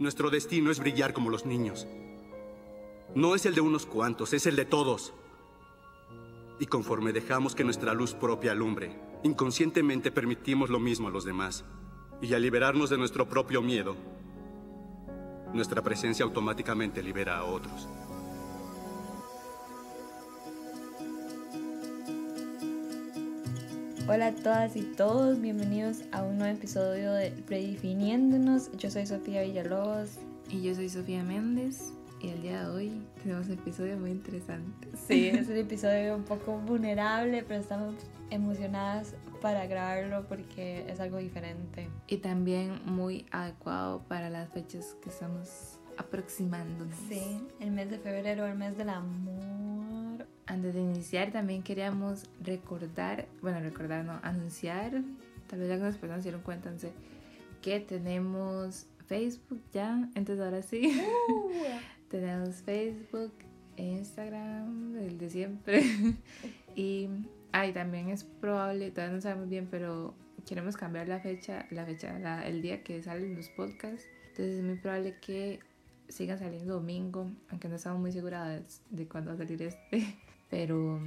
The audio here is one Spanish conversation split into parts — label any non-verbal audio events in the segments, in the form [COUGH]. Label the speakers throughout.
Speaker 1: Nuestro destino es brillar como los niños. No es el de unos cuantos, es el de todos. Y conforme dejamos que nuestra luz propia alumbre, inconscientemente permitimos lo mismo a los demás. Y al liberarnos de nuestro propio miedo, nuestra presencia automáticamente libera a otros.
Speaker 2: Hola a todas y todos, bienvenidos a un nuevo episodio de Predefiniéndonos. Yo soy Sofía Villalobos.
Speaker 3: Y yo soy Sofía Méndez. Y el día de hoy tenemos un episodio muy interesante.
Speaker 2: Sí, [LAUGHS] es un episodio un poco vulnerable, pero estamos emocionadas para grabarlo porque es algo diferente.
Speaker 3: Y también muy adecuado para las fechas que estamos aproximándonos.
Speaker 2: Sí, el mes de febrero, el mes del amor.
Speaker 3: Antes de iniciar también queríamos recordar, bueno, recordar, no, anunciar, tal vez algunas personas se dieron cuenta, sé, que tenemos Facebook ya, entonces ahora sí,
Speaker 2: Uh. [LAUGHS]
Speaker 3: tenemos Facebook, Instagram, el de siempre, [LAUGHS] y ay, también es probable, todavía no sabemos bien, pero queremos cambiar la fecha, la fecha, la- el día que salen los podcasts, entonces es muy probable que sigan saliendo domingo, aunque no estamos muy seguras de, de cuándo va a salir este. Pero,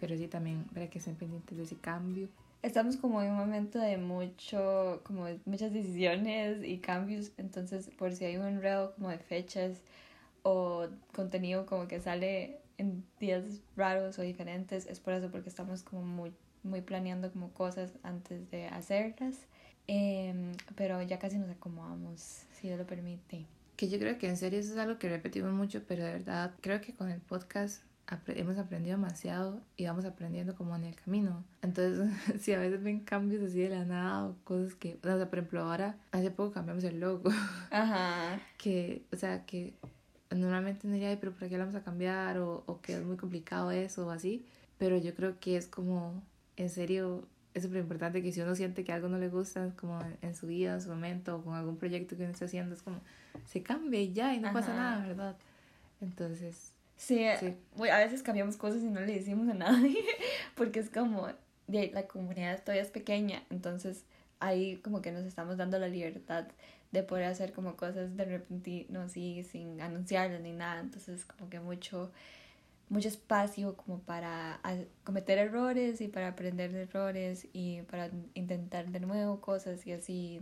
Speaker 3: pero sí también para que estén pendientes de ese cambio.
Speaker 2: Estamos como en un momento de mucho, como muchas decisiones y cambios, entonces por si hay un enredo como de fechas o contenido como que sale en días raros o diferentes, es por eso porque estamos como muy, muy planeando como cosas antes de hacerlas, Em, pero ya casi nos acomodamos, si Dios lo permite.
Speaker 3: Que yo creo que en serio eso es algo que repetimos mucho, pero de verdad creo que con el podcast hemos aprendido demasiado y vamos aprendiendo como en el camino. Entonces, [LAUGHS] si a veces ven cambios así de la nada o cosas que, o sea, por ejemplo, ahora hace poco cambiamos el logo. [LAUGHS]
Speaker 2: Ajá.
Speaker 3: que, o sea, que normalmente no diría, "Ay, pero ¿para qué lo vamos a cambiar? O, o que es muy complicado eso o así. Pero yo creo que es como, en serio, es súper importante que si uno siente que algo no le gusta, como en, su vida, en su momento, o con algún proyecto que uno está haciendo, es como, se cambia y ya, y no pasa
Speaker 2: Ajá.
Speaker 3: nada, ¿verdad? Entonces,
Speaker 2: Sí,
Speaker 3: Sí.
Speaker 2: bueno, a veces cambiamos cosas y no le decimos a nadie, [LAUGHS] porque es como, de, la comunidad todavía es pequeña, entonces ahí como que nos estamos dando la libertad de poder hacer como cosas de repentino, así, sin anunciarlas ni nada, entonces como que mucho, mucho espacio como para cometer errores y para aprender de errores y para intentar de nuevo cosas y así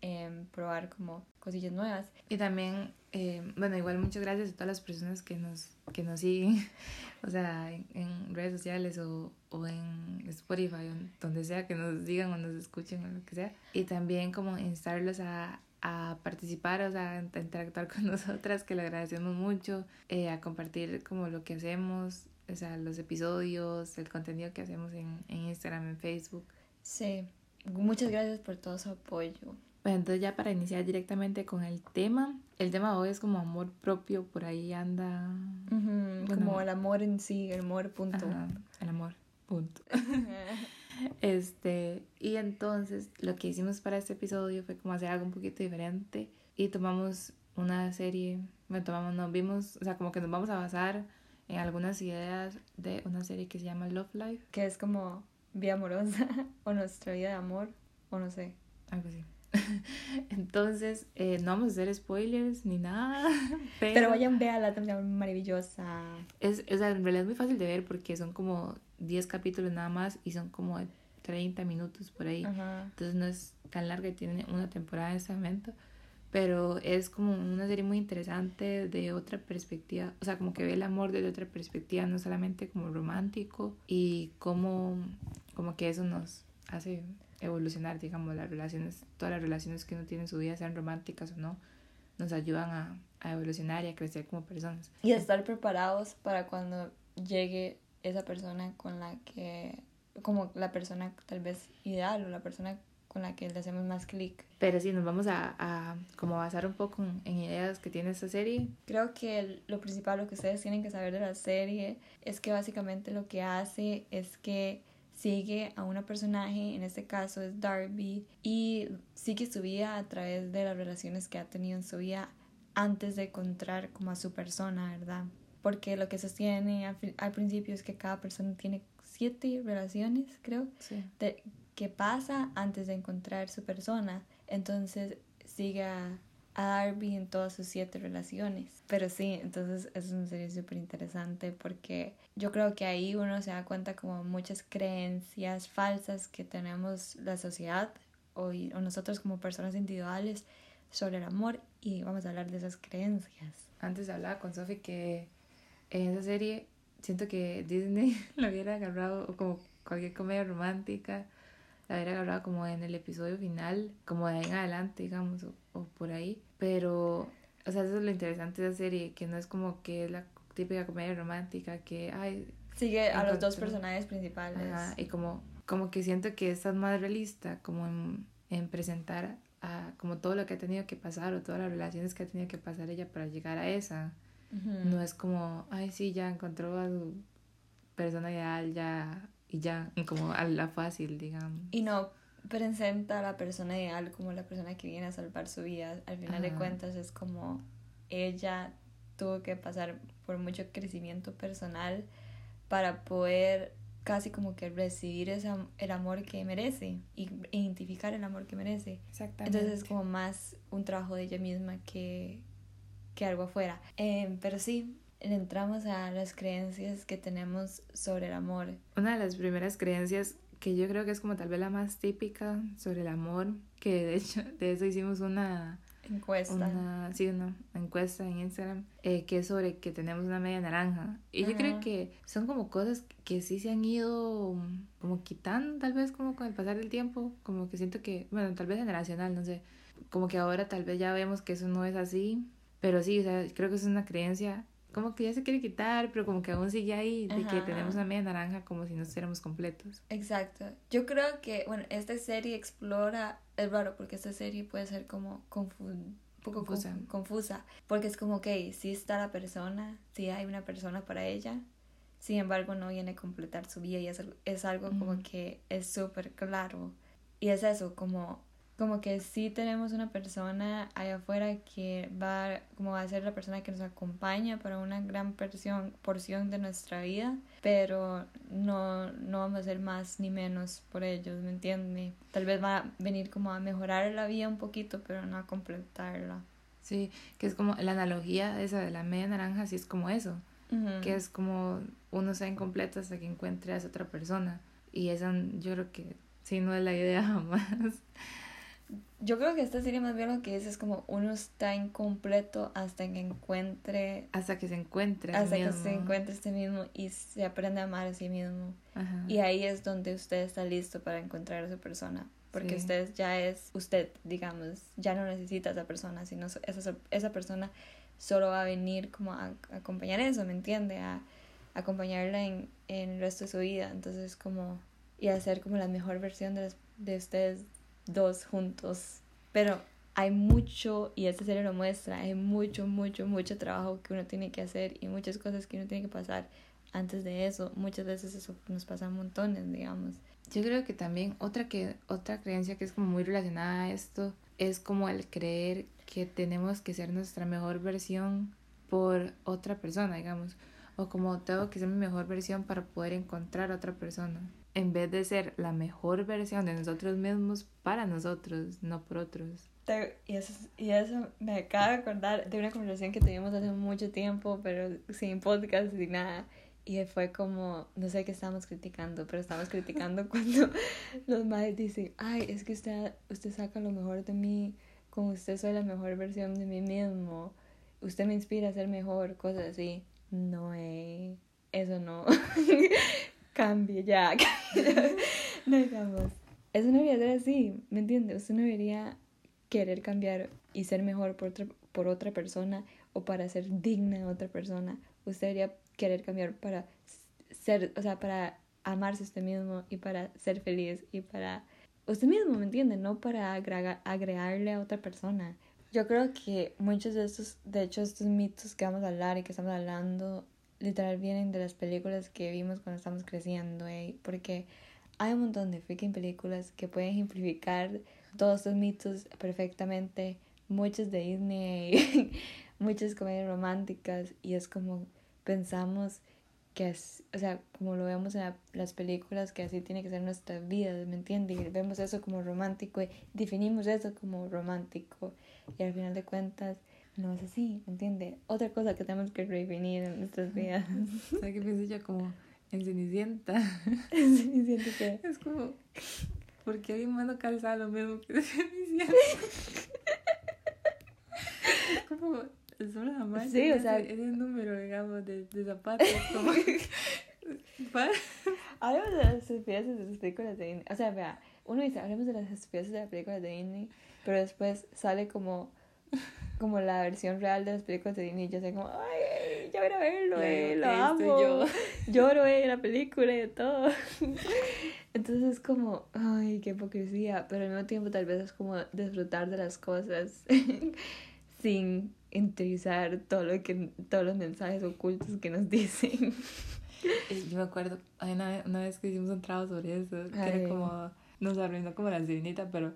Speaker 2: em, probar como cosillas nuevas.
Speaker 3: y también, eh, bueno, igual muchas gracias a todas las personas que nos, que nos siguen, [LAUGHS] o sea, en, en redes sociales o, o en Spotify, o donde sea que nos digan o nos escuchen o lo que sea. Y también como instarlos a, a participar, o sea, a interactuar [LAUGHS] con nosotras, que le agradecemos mucho, eh, a compartir como lo que hacemos, o sea, los episodios, el contenido que hacemos en, en Instagram, en Facebook.
Speaker 2: Sí, muchas gracias por todo su apoyo.
Speaker 3: Bueno, entonces ya para iniciar directamente con el tema, el tema de hoy es como amor propio, por ahí anda
Speaker 2: Ujú,
Speaker 3: Bueno.
Speaker 2: como el amor en sí, el amor punto.
Speaker 3: ajá, el amor, punto. [LAUGHS] Este, y entonces lo que hicimos para este episodio fue como hacer algo un poquito diferente y tomamos una serie, bueno, tomamos, nos vimos, o sea, como que nos vamos a basar en algunas ideas de una serie que se llama Love Life,
Speaker 2: que es como vida amorosa [LAUGHS] o nuestra vida de amor o no sé.
Speaker 3: algo así. [LAUGHS] Entonces, eh, no vamos a hacer spoilers ni nada, [LAUGHS] pero,
Speaker 2: Pero vayan, véanla también maravillosa.
Speaker 3: es, o sea, en realidad es muy fácil de ver porque son como 10 capítulos nada más y son como de 30 minutos por ahí.
Speaker 2: Ajá.
Speaker 3: Entonces no es tan larga y tiene una temporada en este momento. Pero es como una serie muy interesante de otra perspectiva. O sea, como que ve el amor desde otra perspectiva, no solamente como romántico. Y cómo como que eso nos hace evolucionar, digamos, las relaciones, todas las relaciones que uno tiene en su vida, sean románticas o no, nos ayudan a, a evolucionar y a crecer como personas.
Speaker 2: Y estar preparados para cuando llegue esa persona con la que, como la persona tal vez ideal o la persona con la que le hacemos más clic.
Speaker 3: Pero sí, nos vamos a, a como basar un poco en, en ideas que tiene esta serie.
Speaker 2: Creo que el- lo principal, lo que ustedes tienen que saber de la serie, es que básicamente lo que hace es que sigue a una personaje, en este caso es Darby, y sigue su vida a través de las relaciones que ha tenido en su vida antes de encontrar como a su persona, ¿verdad? Porque lo que sostiene al, principio es que cada persona tiene siete relaciones, creo,
Speaker 3: Sí.
Speaker 2: de, que pasa antes de encontrar su persona. Entonces sigue a, a Darby en todas sus siete relaciones. Pero sí, entonces es una serie súper interesante porque yo creo que ahí uno se da cuenta como muchas creencias falsas que tenemos la sociedad o, o nosotros como personas individuales sobre el amor y vamos a hablar de esas creencias.
Speaker 3: Antes hablaba con Sophie que en esa serie siento que Disney [LAUGHS] lo hubiera agarrado como cualquier comedia romántica, la hubiera agarrado como en el episodio final, como de ahí en adelante, digamos, o, por ahí. Pero, o sea, eso es lo interesante de la serie, que no es como que es la típica comedia romántica que, ay...
Speaker 2: Sigue a los dos personajes principales.
Speaker 3: y como, como que siento que es más realista, como en, en presentar a, como todo lo que ha tenido que pasar o todas las relaciones que ha tenido que pasar ella para llegar a esa. No es como, ay, sí, ya encontró a su persona ideal, ya, y ya, como a la fácil, digamos.
Speaker 2: Y no presenta a la persona ideal como la persona que viene a salvar su vida. Al final de cuentas es como ella tuvo que pasar por mucho crecimiento personal para poder casi como que recibir esa, el amor que merece y identificar el amor que merece. Exactamente. Entonces es como más un trabajo de ella misma que, que algo afuera. Em, pero sí, entramos a las creencias que tenemos sobre el amor.
Speaker 3: Una de las primeras creencias que yo creo que es como tal vez la más típica sobre el amor, que de hecho de eso hicimos una
Speaker 2: encuesta.
Speaker 3: Una, sí, una encuesta en Instagram, eh, que es sobre que tenemos una media naranja. Y yo creo que son como cosas que sí se han ido como quitando, tal vez como con el pasar del tiempo, como que siento que, bueno, tal vez generacional, no sé, como que ahora tal vez ya vemos que eso no es así, pero sí, o sea, creo que es una creencia como que ya se quiere quitar, pero como que aún sigue ahí, de que tenemos una media naranja como si no estuviéramos completos.
Speaker 2: Exacto. Yo creo que, bueno, esta serie explora, es raro porque esta serie puede ser como un poco confusa. confusa, porque es como, que sí está la persona, sí hay una persona para ella, sin embargo no viene a completar su vida y es, es algo como que es súper claro. Y es eso, como como que sí tenemos una persona allá afuera que va como va a ser la persona que nos acompaña para una gran porción, porción de nuestra vida, pero no, no vamos a ser más ni menos por ellos, ¿me entiendes? Tal vez va a venir como a mejorar la vida un poquito, pero no a completarla.
Speaker 3: Sí, que es como la analogía esa de la media naranja, sí es como eso, que es como uno está incompleto hasta que encuentre a esa otra persona. Y esa yo creo que sí no es la idea [LAUGHS] jamás.
Speaker 2: Yo creo que esta serie más bien lo que dice es como uno está incompleto hasta que encuentre...
Speaker 3: Hasta que se encuentre.
Speaker 2: Hasta que se encuentre este mismo y se aprende a amar a sí mismo. Y ahí es donde usted está listo para encontrar a su persona. Porque usted ya es usted, digamos, ya no necesita a esa persona, sino esa, esa persona solo va a venir como a, acompañar eso, ¿me entiende? A, acompañarla en, en, el resto de su vida. Entonces como... Y hacer como la mejor versión de, de ustedes dos juntos. Pero hay mucho, y esta serie lo muestra, hay mucho, mucho, mucho trabajo que uno tiene que hacer y muchas cosas que uno tiene que pasar antes de eso. Muchas veces eso nos pasa montones, digamos.
Speaker 3: Yo creo que también otra, que, otra creencia que es como muy relacionada a esto es como el creer que tenemos que ser nuestra mejor versión por otra persona, digamos. O como tengo que ser mi mejor versión para poder encontrar a otra persona en vez de ser la mejor versión de nosotros mismos para nosotros, no por otros.
Speaker 2: Y eso, y eso me acaba de acordar de una conversación que tuvimos hace mucho tiempo, pero sin podcast, sin nada. Y fue como, no sé qué estamos criticando, pero estamos criticando [LAUGHS] cuando los madres dicen, ay, es que usted, usted saca lo mejor de mí, como usted soy la mejor versión de mí mismo, usted me inspira a ser mejor, cosas así. No, eh, eso no. [LAUGHS] cambie ya. [LAUGHS] no digamos. Eso no debería ser así, ¿me entiendes? Usted no debería querer cambiar y ser mejor por otra, por otra persona o para ser digna de otra persona. Usted debería querer cambiar para ser, o sea, para amarse usted mismo y para ser feliz y para usted mismo, ¿me entiende? No para agregarle a otra persona. Yo creo que muchos de estos, de hecho, estos mitos que vamos a hablar y que estamos hablando literal vienen de las películas que vimos cuando estamos creciendo, eh, porque hay un montón de freaking películas que pueden ejemplificar todos estos mitos perfectamente, muchos de Disney, [LAUGHS] muchas comedias románticas, y es como pensamos que es, o sea, como lo vemos en las películas, que así tiene que ser nuestra vida, ¿me entiendes? Y vemos eso como romántico y definimos eso como romántico y al final de cuentas no es así, ¿me entiendes? Otra cosa que tenemos que redefinir en nuestras vidas. [LAUGHS]
Speaker 3: O sea, que pienso yo como en Cenicienta. [LAUGHS]
Speaker 2: Cenicienta qué?
Speaker 3: Es como, ¿por qué alguien más no calza lo mismo que Cenicienta? es [LAUGHS] como, es una más.
Speaker 2: Sí, o sea.
Speaker 3: Ese, ese número, digamos, de, de zapatos. Como.
Speaker 2: Hablemos de las estupideces de las películas de Disney. O sea, vea, uno dice, hablemos de las estupideces de las películas de Disney, pero después sale como como la versión real de las películas de Disney. Yo sé como, ay, ya voy a verlo, eh, lo amo.
Speaker 3: Yo. [LAUGHS]
Speaker 2: Lloro eh, la película y todo. [LAUGHS] Entonces es como, ay, qué hipocresía. Pero al mismo tiempo tal vez es como disfrutar de las cosas [LAUGHS] sin interiorizar todo lo que, todos los mensajes ocultos que nos dicen.
Speaker 3: Yo me acuerdo, hay una, una vez que hicimos un trabajo sobre eso, que
Speaker 2: Ay.
Speaker 3: era como, nos arruinó como la sirenita, pero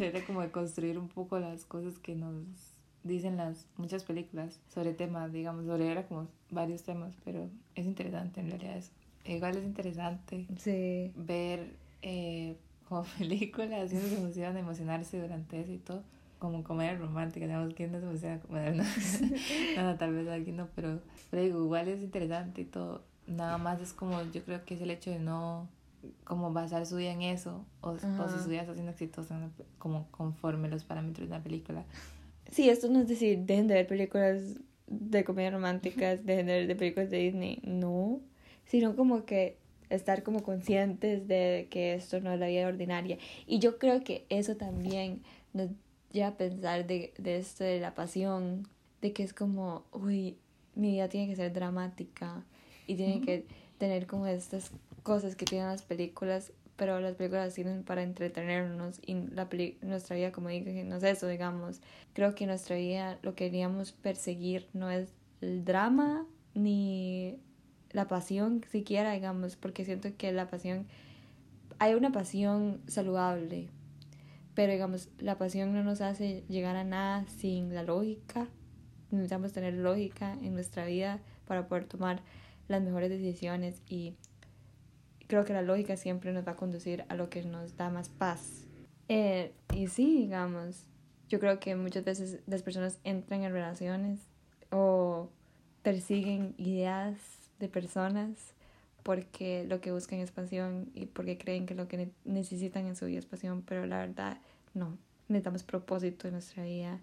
Speaker 3: era como de construir un poco las cosas que nos dicen las muchas películas sobre temas, digamos, sobre era como varios temas, pero es interesante en realidad eso. Igual es interesante
Speaker 2: Sí.
Speaker 3: ver eh, como [LAUGHS] películas uno se emociona, emocionarse durante eso y todo. Como comedia romántica, digamos, ¿quién no se emociona comedia? No, [LAUGHS] no, tal vez alguien no, pero, pero digo, igual es interesante y todo. Nada más es como, yo creo que es el hecho de no como basar su vida en eso o, o si su vida está siendo exitosa como conforme los parámetros de una película.
Speaker 2: Sí, esto no es decir, dejen de ver películas de comedia románticas, dejen de ver de películas de Disney, no, sino como que estar como conscientes de que esto no es la vida ordinaria. Y yo creo que eso también nos lleva a pensar de, de esto de la pasión, de que es como, uy, mi vida tiene que ser dramática y tiene que tener como estas cosas que tienen las películas, pero las películas sirven para entretenernos y la nuestra vida, como dije, no es eso, digamos. Creo que nuestra vida lo que queríamos perseguir no es el drama ni la pasión siquiera, digamos, porque siento que la pasión, hay una pasión saludable, pero digamos, la pasión no nos hace llegar a nada sin la lógica. Necesitamos tener lógica en nuestra vida para poder tomar las mejores decisiones y creo que la lógica siempre nos va a conducir a lo que nos da más paz. Eh, y sí, digamos, yo creo que muchas veces las personas entran en relaciones o persiguen ideas de personas porque lo que buscan es pasión y porque creen que lo que ne- necesitan en su vida es pasión, pero la verdad no. Necesitamos propósito en nuestra vida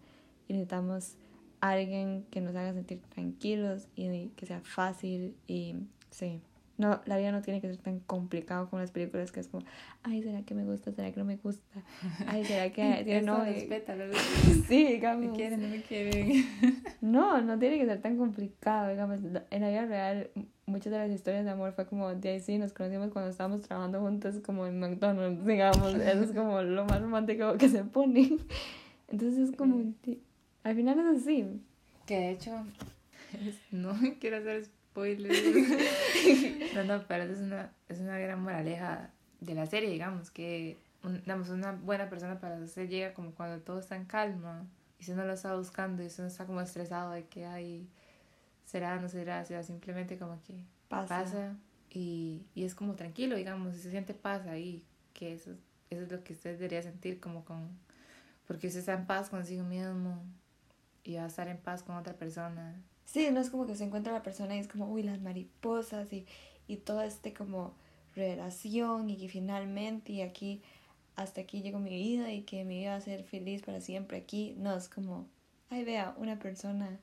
Speaker 2: y necesitamos alguien que nos haga sentir tranquilos y que sea fácil y sí. No, la vida no tiene que ser tan complicado como las películas que es como, ay, ¿será que me gusta? ¿Será que no me gusta? Ay, ¿será que [LAUGHS]
Speaker 3: Eso
Speaker 2: novio?
Speaker 3: respétalo, [LAUGHS]
Speaker 2: Sí,
Speaker 3: me
Speaker 2: digamos.
Speaker 3: quieren, no me quieren. [LAUGHS]
Speaker 2: No, no tiene que ser tan complicado, digamos. En la vida real, muchas de las historias de amor fue como, de ahí sí, nos conocimos cuando estábamos trabajando juntos, como en McDonald's, digamos. Eso es como lo más romántico que se pone. Entonces es como, ti- al final es así.
Speaker 3: Que de hecho, no quiero hacer spoilers. [LAUGHS] no, no, pero es una, es una gran moraleja de la serie, digamos, que un- digamos, una buena persona para hacer llega como cuando todo está en calma y si uno lo está buscando y si uno está como estresado de que hay, será, no será, será simplemente como que
Speaker 2: Pasa.
Speaker 3: pasa y, y es como tranquilo, digamos, y se siente paz ahí, que eso, eso es lo que usted debería sentir como con, porque usted está en paz consigo mismo y va a estar en paz con otra persona.
Speaker 2: Sí, no es como que se encuentra la persona y es como, uy, las mariposas y, y todo este como relación y que finalmente y aquí, hasta aquí llegó mi vida y que mi vida va a ser feliz para siempre aquí. No, es como, ay, vea, una persona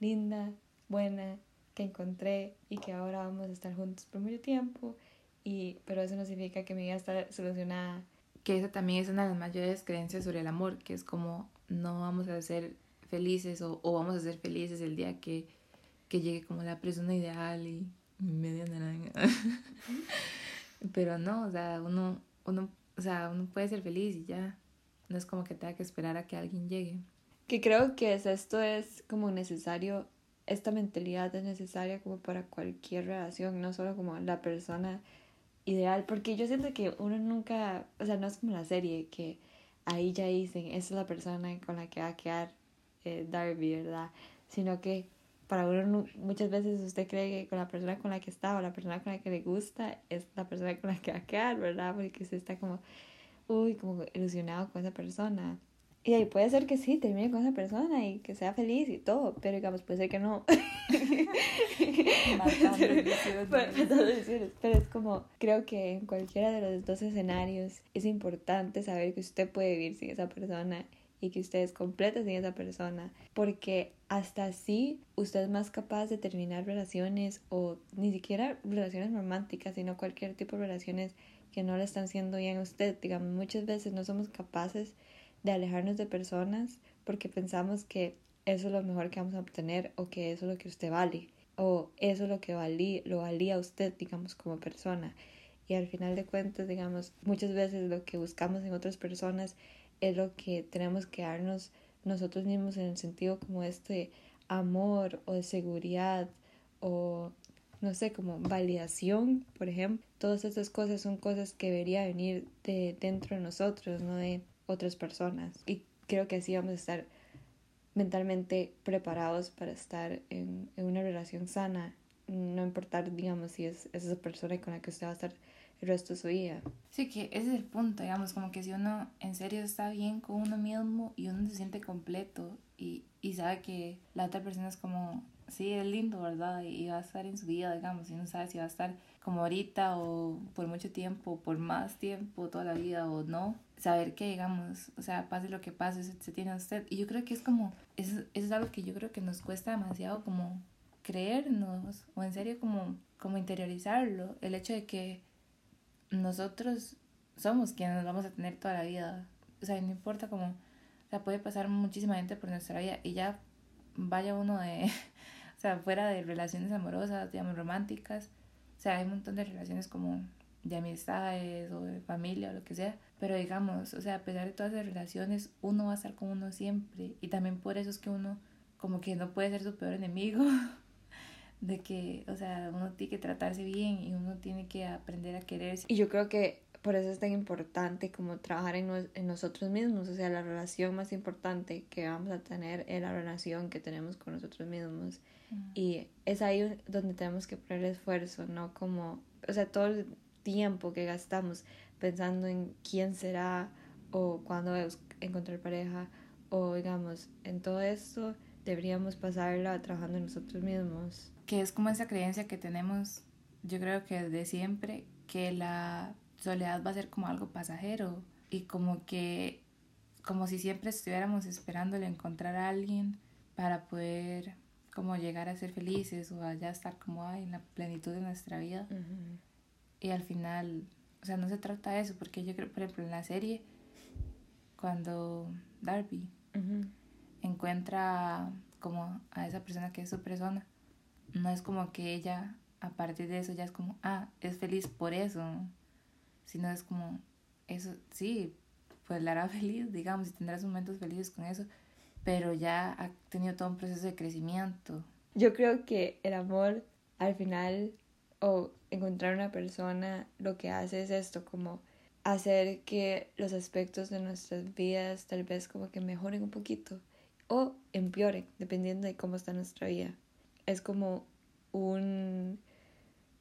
Speaker 2: linda, buena, que encontré y que ahora vamos a estar juntos por mucho tiempo. Y, pero eso no significa que mi vida está solucionada.
Speaker 3: Que esa también es una de las mayores creencias sobre el amor, que es como no vamos a ser felices o, o vamos a ser felices el día que, que llegue como la persona ideal y media naranja. [LAUGHS] Pero no, o sea, uno, uno, o sea, uno puede ser feliz y ya. No es como que tenga que esperar a que alguien llegue.
Speaker 2: Que creo que es, esto es como necesario, esta mentalidad es necesaria como para cualquier relación, no solo como la persona ideal, porque yo siento que uno nunca, o sea, no es como la serie, que ahí ya dicen, esa es la persona con la que va a quedar eh, Darby, ¿verdad? Sino que para uno muchas veces usted cree que con la persona con la que está o la persona con la que le gusta es la persona con la que va a quedar, ¿verdad? Porque usted está como, uy, como ilusionado con esa persona. Y ahí puede ser que sí, termine con esa persona y que sea feliz y todo, pero digamos, puede ser que no. pero es como, creo que en cualquiera de los dos escenarios es importante saber que usted puede vivir sin esa persona y que usted es completa sin esa persona, porque hasta así usted es más capaz de terminar relaciones o ni siquiera relaciones románticas, sino cualquier tipo de relaciones que no le están siendo bien a usted. Digamos, muchas veces no somos capaces de alejarnos de personas porque pensamos que eso es lo mejor que vamos a obtener o que eso es lo que usted vale o eso es lo que valí, lo valía usted, digamos, como persona. Y al final de cuentas, digamos, muchas veces lo que buscamos en otras personas es lo que tenemos que darnos nosotros mismos en el sentido como este amor o de seguridad o no sé, como validación, por ejemplo. Todas estas cosas son cosas que debería venir de dentro de nosotros, no de otras personas. Y creo que así vamos a estar mentalmente preparados para estar en, una relación sana, no importar, digamos, si es, esa persona con la que usted va a estar el resto de su vida.
Speaker 3: Sí, que ese es el punto, digamos, como que si uno en serio está bien con uno mismo y uno se siente completo y, y sabe que la otra persona es como, sí, es lindo, ¿verdad? Y va a estar en su vida, digamos, y uno sabe si va a estar como ahorita o por mucho tiempo, por más tiempo, toda la vida o no, saber que, digamos, o sea, pase lo que pase, se, tiene a usted. Y yo creo que es como, eso, es algo que yo creo que nos cuesta demasiado como creernos o en serio como, como interiorizarlo, el hecho de que nosotros somos quienes vamos a tener toda la vida. O sea, no importa cómo, o sea, puede pasar muchísima gente por nuestra vida y ya vaya uno de, [LAUGHS] o sea, fuera de relaciones amorosas, digamos, románticas. O sea, hay un montón de relaciones como de amistades o de familia o lo que sea. Pero digamos, o sea, a pesar de todas las relaciones, uno va a estar con uno siempre. Y también por eso es que uno como que no puede ser su peor enemigo. [LAUGHS] de que, o sea, uno tiene que tratarse bien y uno tiene que aprender a quererse.
Speaker 2: Y yo creo que por eso es tan importante como trabajar en, en nosotros mismos, o sea, la relación más importante que vamos a tener es la relación que tenemos con nosotros mismos. Y es ahí donde tenemos que poner esfuerzo, ¿no? Como, o sea, todo el tiempo que gastamos pensando en quién será o cuándo encontrar pareja o digamos, en todo esto deberíamos pasarla trabajando en nosotros mismos.
Speaker 3: Que es como esa creencia que tenemos, yo creo que desde siempre, que la soledad va a ser como algo pasajero y como que, como si siempre estuviéramos esperando encontrar a alguien para poder como llegar a ser felices o a ya estar como ay, en la plenitud de nuestra vida. Y al final, o sea, no se trata de eso, porque yo creo, por ejemplo, en la serie, cuando Darby encuentra como a esa persona que es su persona, no es como que ella a partir de eso ya es como, ah, es feliz por eso, sino es como, eso sí, pues la hará [LAUGHS] feliz, digamos, y tendrá momentos felices con eso, pero ya ha tenido todo un proceso de crecimiento.
Speaker 2: Yo creo que el amor al final o encontrar una persona lo que hace es esto, como hacer que los aspectos de nuestras vidas tal vez como que mejoren un poquito o empeoren, dependiendo de cómo está nuestra vida. Es como un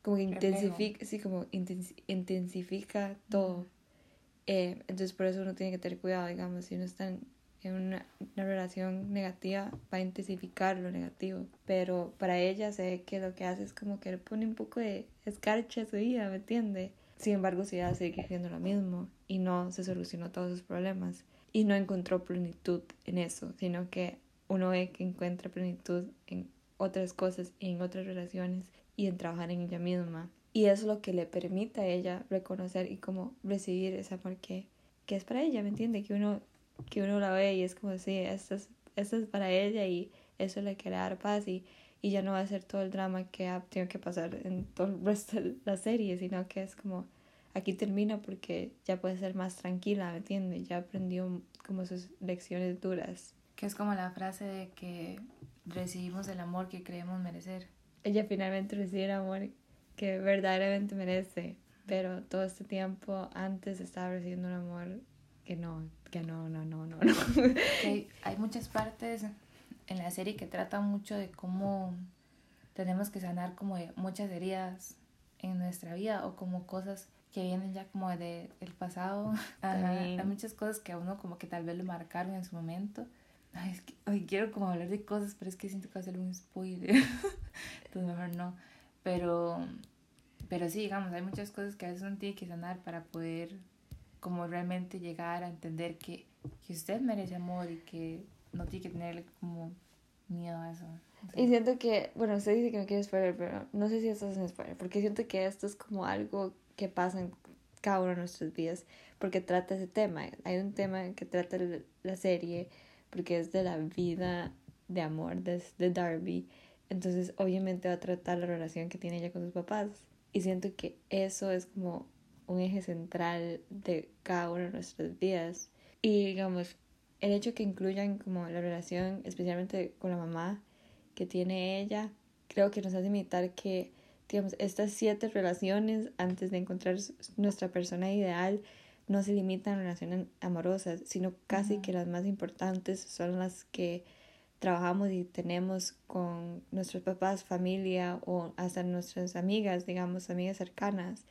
Speaker 2: como que intensifica, sí, como intensifica todo. Eh, entonces por eso uno tiene que tener cuidado, digamos, si uno está en, una, relación negativa, va a intensificar lo negativo. Pero para ella sé que lo que hace es como que le pone un poco de escarcha a su vida, ¿me entiende? Sin embargo, si ella sigue haciendo lo mismo y no se solucionó todos sus problemas y no encontró plenitud en eso, sino que uno ve que encuentra plenitud en otras cosas y en otras relaciones y en trabajar en ella misma. Y eso es lo que le permite a ella reconocer y como recibir ese amor que, es para ella, ¿me entiende? Que uno, que uno la ve y es como, sí, esto es, esto es para ella y eso le quiere dar paz y, y ya no va a ser todo el drama que ha tenido que pasar en todo el resto de la serie, sino que es como, aquí termina porque ya puede ser más tranquila, ¿me entiende? Ya aprendió como sus lecciones duras.
Speaker 3: Que es como la frase de que recibimos el amor que creemos merecer
Speaker 2: ella finalmente recibe el amor que verdaderamente merece, pero todo este tiempo antes estaba recibiendo un amor que no, que no, no, no, no, no. [LAUGHS]
Speaker 3: hay, hay, muchas partes en la serie que trata mucho de cómo tenemos que sanar como muchas heridas en nuestra vida o como cosas que vienen ya como de el pasado. Hay muchas cosas que a uno como que tal vez lo marcaron en su momento. Ay, es que hoy quiero como hablar de cosas, pero es que siento que va a ser un spoiler. [LAUGHS] Entonces mejor no. Pero, pero sí, digamos, hay muchas cosas que a veces uno tiene que sanar para poder como realmente llegar a entender que, que usted merece amor y que no tiene que tenerle como miedo a eso.
Speaker 2: Y siento que, bueno, usted dice que no quiere spoiler, pero no sé si esto es un spoiler, porque siento que esto es como algo que pasa en cada uno de nuestras vidas, porque trata ese tema. Hay un tema que trata la serie, porque es de la vida de amor de, de Darby. Entonces, obviamente va a tratar la relación que tiene ella con sus papás. Y siento que eso es como un eje central de cada una de nuestras vidas. Y digamos, el hecho que incluyan como la relación, especialmente con la mamá que tiene ella, creo que nos hace imitar que, digamos, estas siete relaciones antes de encontrar nuestra persona ideal no se limitan a relaciones amorosas, sino casi que las más importantes son las que trabajamos y tenemos con nuestros papás, familia o hasta nuestras amigas, digamos, amigas cercanas.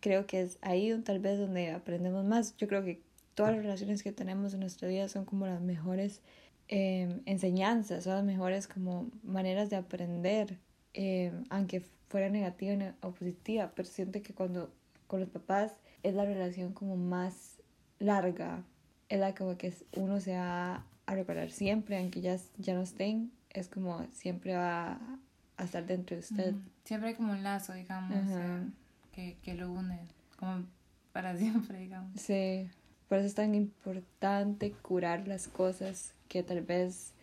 Speaker 2: Creo que es ahí tal vez donde aprendemos más. Yo creo que todas las relaciones que tenemos en nuestra vida son como las mejores em, enseñanzas, son las mejores como maneras de aprender, em, aunque fuera negativa o positiva, pero siento que cuando con los papás es la relación como más larga, es la como que uno se va a recordar siempre, aunque ya, ya no estén, es como siempre va a estar dentro de usted.
Speaker 3: Siempre hay como un lazo, digamos, que, que lo une, como para [LAUGHS] siempre, digamos.
Speaker 2: Sí. Por eso es tan importante curar las cosas que tal vez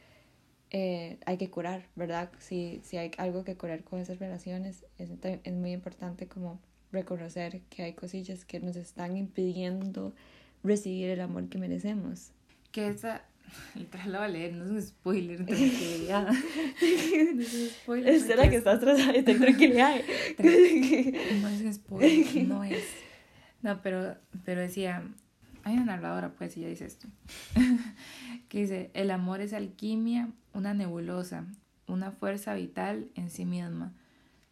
Speaker 2: eh, hay que curar, ¿verdad? Si, si hay algo que curar con esas relaciones, es, es muy importante como reconocer que hay cosillas que nos están impidiendo recibir el amor que merecemos.
Speaker 3: Que esa, [LAUGHS] literal lo voy a leer, no es un spoiler, [LAUGHS] no es un spoiler.
Speaker 2: Es la que estás atrasada ten tranquilidad.
Speaker 3: no es un spoiler, no es. No, pero, pero decía, hay una narradora, pues, y ya dice esto. [LAUGHS] que dice, el amor es alquimia, una nebulosa, una fuerza vital en sí misma.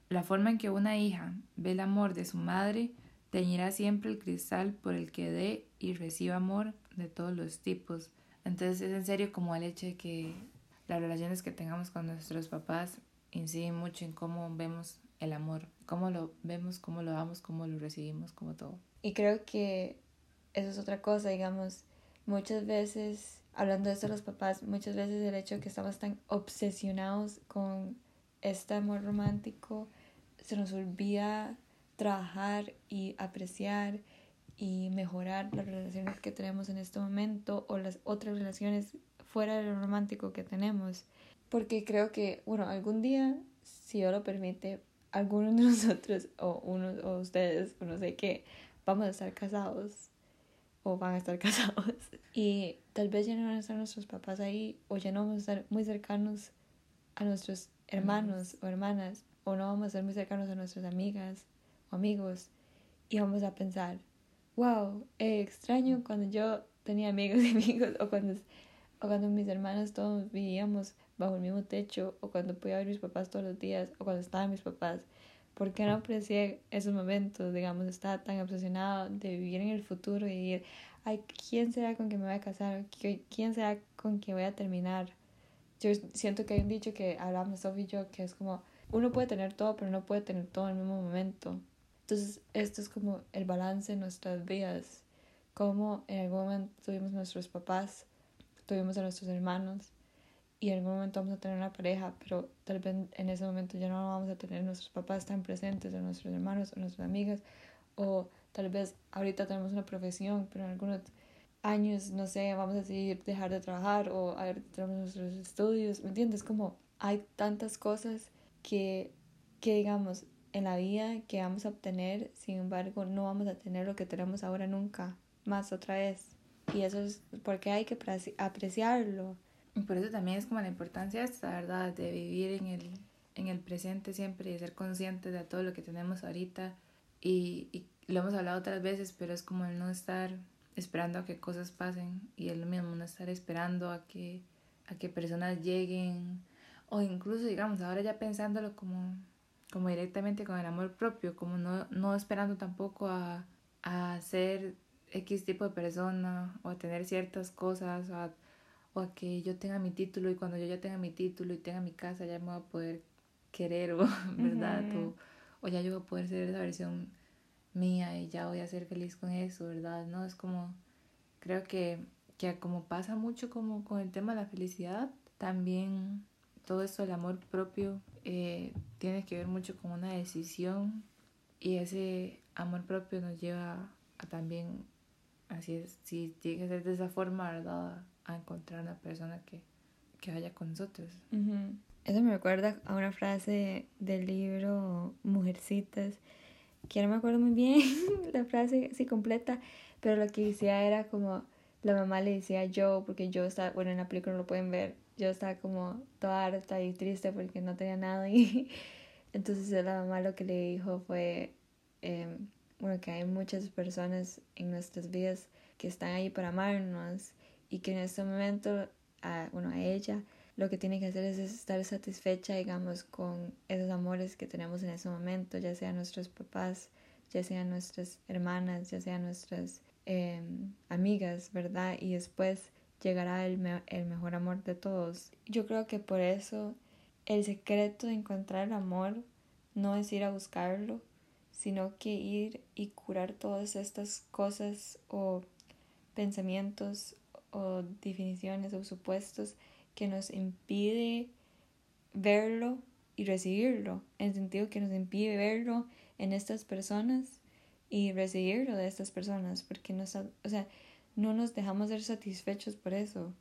Speaker 3: La forma en que una hija ve el amor de su madre teñirá siempre el cristal por el que dé y reciba amor de todos los tipos. Entonces es en serio como el hecho de que las relaciones que tengamos con nuestros papás inciden mucho en cómo vemos el amor, cómo lo vemos, cómo lo damos, cómo lo recibimos, como todo.
Speaker 2: Y creo que eso es otra cosa, digamos, muchas veces, hablando de eso los papás, muchas veces el hecho de que estamos tan obsesionados con este amor romántico, se nos olvida trabajar y apreciar y mejorar las relaciones que tenemos en este momento o las otras relaciones fuera de lo romántico que tenemos. Porque creo que, bueno, algún día, si Dios lo permite, alguno de [LAUGHS] nosotros o uno o ustedes, o no sé qué, vamos a estar casados o van a estar [LAUGHS] casados. Y tal vez ya no van a estar nuestros papás ahí o ya no vamos a estar muy cercanos a nuestros hermanos o hermanas o no vamos a ser muy cercanos a nuestras amigas o amigos y vamos a pensar, wow, eh, extraño cuando yo tenía amigos y amigos o cuando, o cuando mis hermanos todos vivíamos bajo el mismo techo o cuando podía ver a mis papás todos los días o cuando estaban mis papás. ¿Por qué no aprecié esos momentos? Digamos, estaba tan obsesionado de vivir en el futuro y decir, ay, ¿quién será con quien me voy a casar? ¿Quién será con quien voy a terminar? Yo siento que hay un dicho que hablamos Sophie y yo, que es como, uno puede tener todo, pero no puede tener todo en el mismo momento. Entonces, esto es como el balance en nuestras vidas. Como en algún momento tuvimos nuestros papás, tuvimos a nuestros hermanos, y en algún momento vamos a tener una pareja, pero tal vez en ese momento ya no vamos a tener nuestros papás tan presentes, o nuestros hermanos, o nuestras amigas, o tal vez ahorita tenemos una profesión, pero en algunos años, no sé, vamos a decidir dejar de trabajar o tenemos nuestros estudios, ¿me entiendes? Como hay tantas cosas que, que digamos, en la vida que vamos a obtener, sin embargo, no vamos a tener lo que tenemos ahora nunca, más otra vez. Y eso es porque hay que apreciarlo
Speaker 3: y por eso también es como la importancia esta, ¿verdad? De vivir en el, en el presente siempre y ser conscientes de todo lo que tenemos ahorita. Y, y lo hemos hablado otras veces, pero es como el no estar esperando a que cosas pasen y es lo mismo, no estar esperando a que, a que personas lleguen, o incluso, digamos, ahora ya pensándolo como, como directamente con el amor propio, como no, no esperando tampoco a, a ser X tipo de persona, o a tener ciertas cosas, o a, o a que yo tenga mi título y cuando yo ya tenga mi título y tenga mi casa ya me voy a poder querer, o, [LAUGHS] ¿verdad? o, o ya yo voy a poder ser esa versión mía y ya voy a ser feliz con eso, ¿verdad? No, es como, creo que, que como pasa mucho como con el tema de la felicidad, también todo esto del amor propio eh, tiene que ver mucho con una decisión y ese amor propio nos lleva a también, así es, si tiene que ser de esa forma, ¿verdad? A encontrar una persona que, que vaya con nosotros.
Speaker 2: Eso me recuerda a una frase del libro Mujercitas, que no me acuerdo muy bien [LAUGHS] la frase así completa, pero lo que decía era como la mamá le decía yo, porque yo estaba, bueno, en la película no lo pueden ver, yo estaba como toda harta y triste porque no tenía nada y [LAUGHS] entonces la mamá lo que le dijo fue, em, bueno, que hay muchas personas en nuestras vidas que están ahí para amarnos y que en este momento, a, bueno, a ella lo que tiene que hacer es estar satisfecha, digamos, con esos amores que tenemos en ese momento, ya sean nuestros papás, ya sean nuestras hermanas, ya sean nuestras em, amigas, ¿verdad? Y después llegará el, el mejor amor de todos. Yo creo que por eso el secreto de encontrar el amor no es ir a buscarlo, sino que ir y curar todas estas cosas o pensamientos o definiciones o supuestos que nos impide verlo y recibirlo, en el sentido que nos impide verlo en estas personas y recibirlo de estas personas, porque nos, o sea, no nos dejamos ser satisfechos por eso,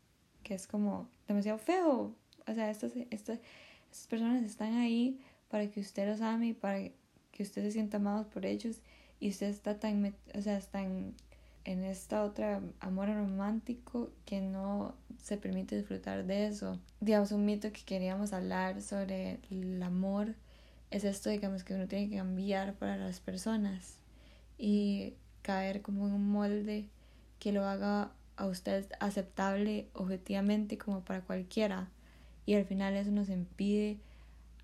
Speaker 2: que es como demasiado feo. O sea, estas, estas, estas personas están ahí para que usted los ame y para que usted se sienta amado por ellos y usted está tan, o sea, tan en esta otra amor romántico que no se permite disfrutar de eso. Digamos, un mito que queríamos hablar sobre el amor es esto, digamos, que uno tiene que cambiar para las personas y caer como en un molde que lo haga a usted aceptable objetivamente como para cualquiera. Y al final eso nos impide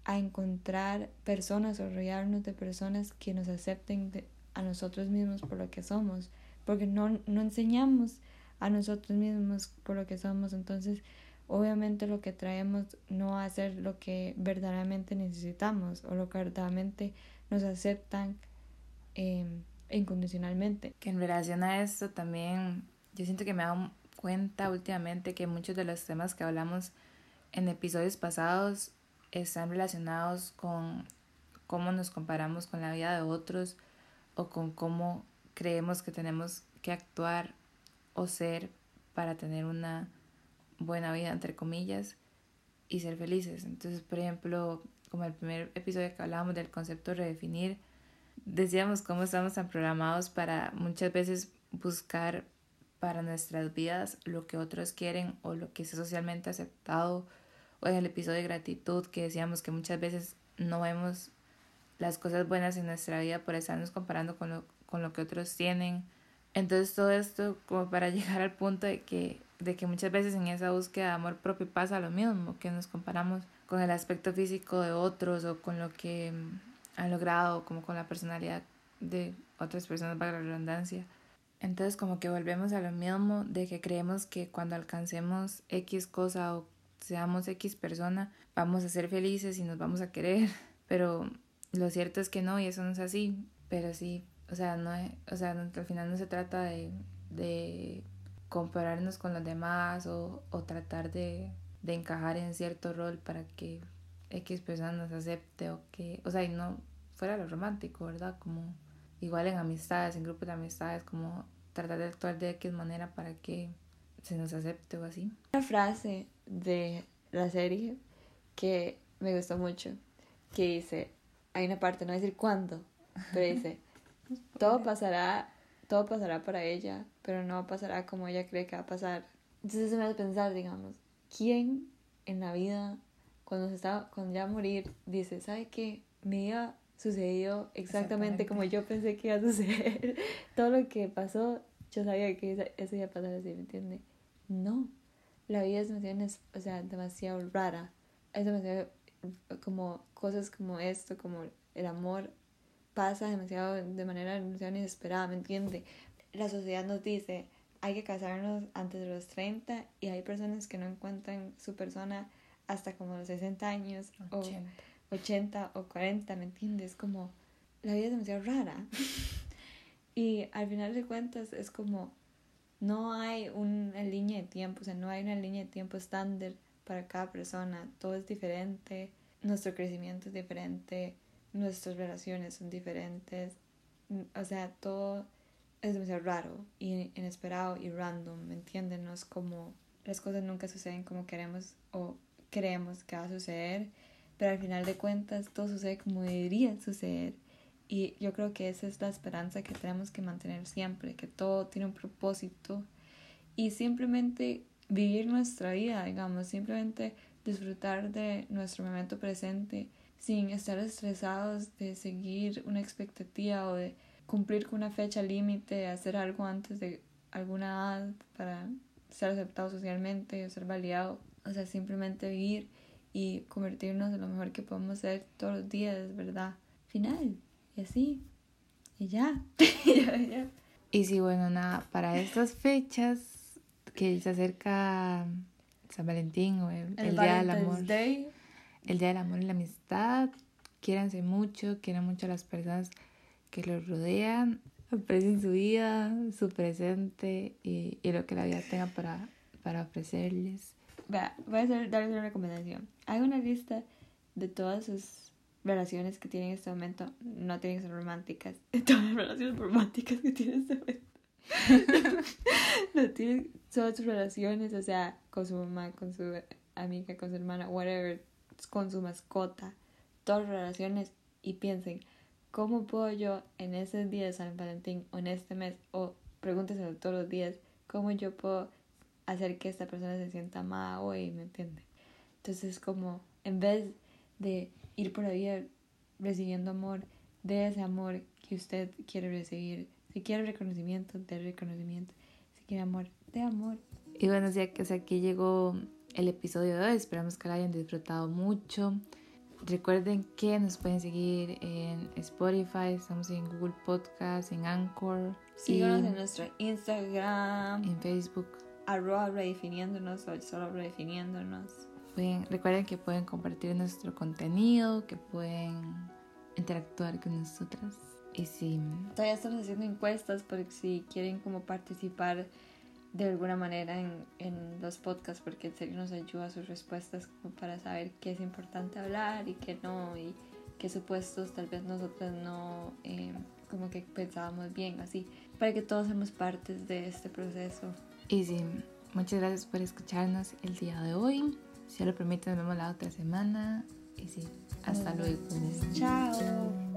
Speaker 2: a encontrar personas o rodearnos de personas que nos acepten a nosotros mismos por lo que somos porque no, no enseñamos a nosotros mismos por lo que somos, entonces obviamente lo que traemos no va a ser lo que verdaderamente necesitamos o lo que verdaderamente nos aceptan em, incondicionalmente.
Speaker 3: Que en relación a esto también yo siento que me he dado cuenta últimamente que muchos de los temas que hablamos en episodios pasados están relacionados con cómo nos comparamos con la vida de otros o con cómo creemos que tenemos que actuar o ser para tener una buena vida, entre comillas, y ser felices. Entonces, por ejemplo, como el primer episodio que hablábamos del concepto de redefinir, decíamos cómo estamos tan programados para muchas veces buscar para nuestras vidas lo que otros quieren o lo que es socialmente aceptado. O en el episodio de gratitud que decíamos que muchas veces no vemos las cosas buenas en nuestra vida por estarnos comparando con lo con lo que otros tienen. Entonces todo esto como para [LAUGHS] llegar al punto de que, de que muchas veces en esa búsqueda de amor propio pasa lo mismo, que nos comparamos con el aspecto físico de otros o con lo que mm, han logrado, como con la personalidad de otras personas, para la redundancia. Entonces como que volvemos a lo mismo de que creemos que cuando alcancemos X cosa o seamos X persona, vamos a ser felices y nos vamos a querer. [LAUGHS] Pero lo cierto es que no, y eso no es así. Pero sí, o sea, no o sea, al final no se trata de, de compararnos con los demás o, o tratar de, de, encajar en cierto rol para que X persona nos acepte o que, o sea, y no fuera lo romántico, ¿verdad? Como igual en amistades, en grupos de amistades, como tratar de actuar de X manera para que se nos acepte o así.
Speaker 2: Una frase de la serie que me gustó mucho, que dice, hay una parte, no voy a decir cuándo, pero [LAUGHS] dice, todo pasará, todo pasará para ella, pero no pasará como ella cree que va a pasar. Entonces se me hace pensar, digamos, ¿quién en la vida, cuando se está, cuando ya va a morir, dice, ¿sabe qué? Mi vida sucedió exactamente, como yo pensé que iba a suceder. [LAUGHS] Todo lo que pasó, yo sabía que eso iba a pasar así, ¿me entiende? No. la vida es demasiado, o sea, demasiado rara. Es demasiado como cosas como esto, como el amor, pasa demasiado de manera demasiado inesperada, ¿me entiende? La sociedad nos dice, hay que casarnos antes de los 30 y hay personas que no encuentran su persona hasta como los 60 años o
Speaker 3: 80.
Speaker 2: 80 o 40, ¿me entiendes? Como la vida es demasiado rara. [LAUGHS] y al final de cuentas es como no hay una línea de tiempo, o sea, no hay una línea de tiempo estándar para cada persona, todo es diferente, nuestro crecimiento es diferente, nuestras relaciones son diferentes, o sea, todo es demasiado raro y inesperado y random, ¿me entienden? No es como las cosas nunca suceden como queremos o creemos que va a suceder, pero al final de cuentas todo sucede como debería suceder. Y yo creo que esa es la esperanza que tenemos que mantener siempre, que todo tiene un propósito y simplemente vivir nuestra vida, digamos, simplemente disfrutar de nuestro momento presente sin estar estresados de seguir una expectativa o de cumplir con una fecha límite, hacer algo antes de alguna edad para ser aceptado socialmente o ser validado. O sea, simplemente vivir y convertirnos en lo mejor que podemos ser todos los días, ¿verdad? Final. Y así. Y ya. [LAUGHS] ya, ya.
Speaker 3: Y sí, bueno, nada, para estas fechas que se acerca San Valentín o el, el Día del Amor,
Speaker 2: Day.
Speaker 3: El Día del Amor y la Amistad, quiéranse mucho, quieran mucho a las personas que los rodean, aprecien su vida, su presente y, lo que la vida tenga para, para ofrecerles.
Speaker 2: Vea, voy a hacer, darles una recomendación. Haga una lista de todas sus relaciones que tienen en este momento. No tienen que ser románticas. [LAUGHS] Todas las relaciones románticas que tienen en este momento. [LAUGHS] no tienen todas sus relaciones, o sea, con su mamá, con su amiga, con su hermana, whatever, con su mascota. Todas las relaciones y piensen, ¿cómo puedo yo en ese día de San Valentín o en este mes, o pregúnteselo todos los días, cómo yo puedo hacer que esta persona se sienta amada hoy, ¿me entiende? Entonces, como en vez de ir por la vida recibiendo amor, de ese amor que usted quiere recibir. Si quiere reconocimiento, de reconocimiento. Si quiere amor, de amor.
Speaker 3: Y bueno, ya que hasta aquí llegó el episodio de hoy, esperamos que lo hayan disfrutado mucho. Recuerden que nos pueden seguir en Spotify, estamos en Google Podcast, en Anchor,
Speaker 2: Síganos en nuestro Instagram,
Speaker 3: en Facebook.
Speaker 2: arroba redefiniéndonos o solo redefiniéndonos.
Speaker 3: Pueden, recuerden que pueden compartir nuestro contenido, que pueden interactuar con nosotras. Y si
Speaker 2: Todavía estamos haciendo encuestas por si quieren como participar de alguna manera en, en los podcasts porque en serio nos ayuda sus respuestas como para saber qué es importante hablar y qué no y qué supuestos tal vez nosotras no eh, como que pensábamos bien así para que todos seamos partes de este proceso
Speaker 3: Y sí, muchas gracias por escucharnos el día de hoy. Si lo permite, nos vemos la otra semana. Y sí, hasta luego.
Speaker 2: chao